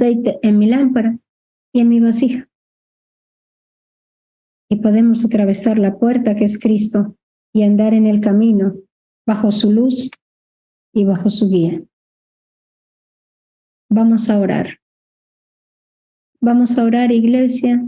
aceite en mi lámpara y en mi vasija. Y podemos atravesar la puerta que es Cristo y andar en el camino bajo su luz y bajo su guía. Vamos a orar. Vamos a orar, iglesia,